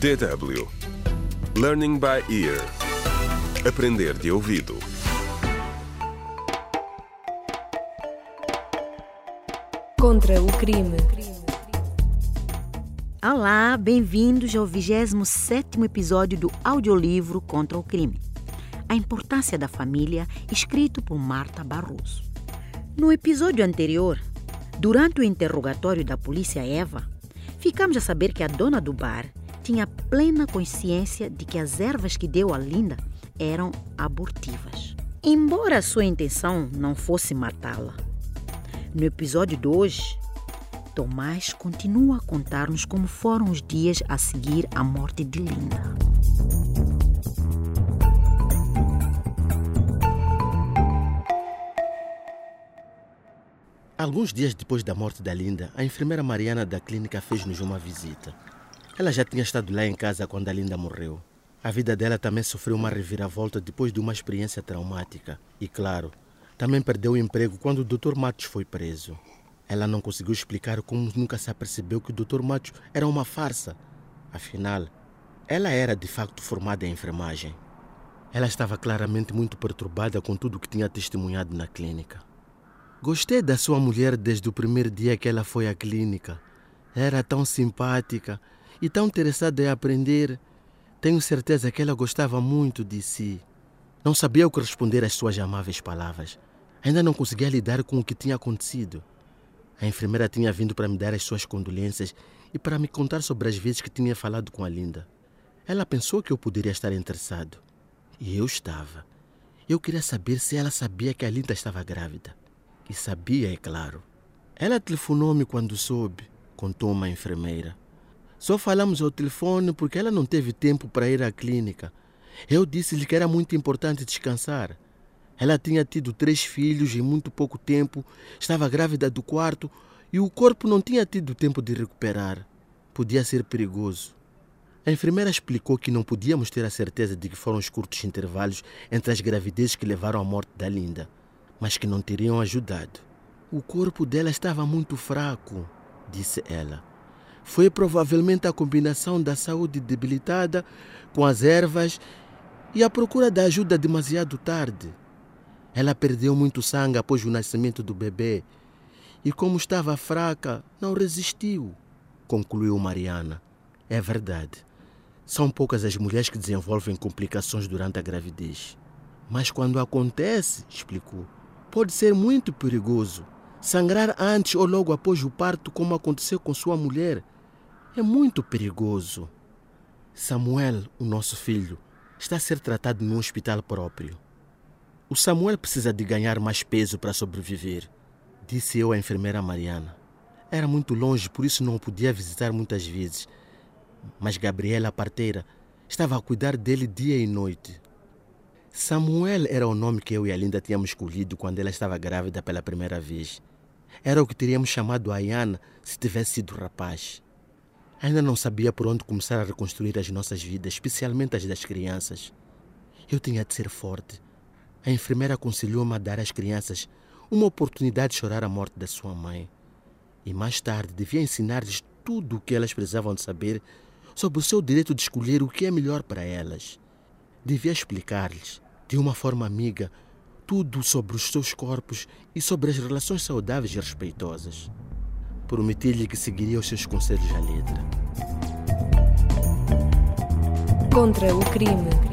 DW Learning by Ear Aprender de ouvido Contra o crime. Olá, bem-vindos ao 27º episódio do audiolivro Contra o Crime. A importância da família, escrito por Marta Barroso. No episódio anterior, durante o interrogatório da polícia Eva, ficamos a saber que a dona do bar tinha plena consciência de que as ervas que deu a Linda eram abortivas. Embora sua intenção não fosse matá-la. No episódio de hoje, Tomás continua a contar-nos como foram os dias a seguir à morte de Linda. Alguns dias depois da morte da Linda, a enfermeira Mariana da clínica fez-nos uma visita. Ela já tinha estado lá em casa quando a Linda morreu. A vida dela também sofreu uma reviravolta depois de uma experiência traumática. E, claro, também perdeu o emprego quando o Dr. Matos foi preso. Ela não conseguiu explicar como nunca se apercebeu que o Dr. Matos era uma farsa. Afinal, ela era de facto formada em enfermagem. Ela estava claramente muito perturbada com tudo o que tinha testemunhado na clínica. Gostei da sua mulher desde o primeiro dia que ela foi à clínica. Era tão simpática e tão interessada em aprender. Tenho certeza que ela gostava muito de si. Não sabia o que responder às suas amáveis palavras. Ainda não conseguia lidar com o que tinha acontecido. A enfermeira tinha vindo para me dar as suas condolências e para me contar sobre as vezes que tinha falado com a Linda. Ela pensou que eu poderia estar interessado. E eu estava. Eu queria saber se ela sabia que a Linda estava grávida. E sabia, é claro. Ela telefonou-me quando soube, contou uma enfermeira. Só falamos ao telefone porque ela não teve tempo para ir à clínica. Eu disse-lhe que era muito importante descansar. Ela tinha tido três filhos em muito pouco tempo, estava grávida do quarto e o corpo não tinha tido tempo de recuperar. Podia ser perigoso. A enfermeira explicou que não podíamos ter a certeza de que foram os curtos intervalos entre as gravidezes que levaram à morte da Linda, mas que não teriam ajudado. O corpo dela estava muito fraco, disse ela. Foi provavelmente a combinação da saúde debilitada com as ervas e a procura da ajuda demasiado tarde. Ela perdeu muito sangue após o nascimento do bebê e, como estava fraca, não resistiu, concluiu Mariana. É verdade. São poucas as mulheres que desenvolvem complicações durante a gravidez. Mas quando acontece, explicou, pode ser muito perigoso. Sangrar antes ou logo após o parto, como aconteceu com sua mulher, é muito perigoso. Samuel, o nosso filho, está a ser tratado num hospital próprio. O Samuel precisa de ganhar mais peso para sobreviver, disse eu à enfermeira Mariana. Era muito longe, por isso não o podia visitar muitas vezes. Mas Gabriela, a parteira, estava a cuidar dele dia e noite. Samuel era o nome que eu e a Linda tínhamos escolhido quando ela estava grávida pela primeira vez. Era o que teríamos chamado a Ayana se tivesse sido rapaz. Ainda não sabia por onde começar a reconstruir as nossas vidas, especialmente as das crianças. Eu tinha de ser forte, a enfermeira aconselhou-me a dar às crianças uma oportunidade de chorar a morte da sua mãe. E mais tarde devia ensinar-lhes tudo o que elas precisavam de saber sobre o seu direito de escolher o que é melhor para elas. Devia explicar-lhes, de uma forma amiga, tudo sobre os seus corpos e sobre as relações saudáveis e respeitosas. Prometi-lhe que seguiria os seus conselhos à letra. Contra o crime.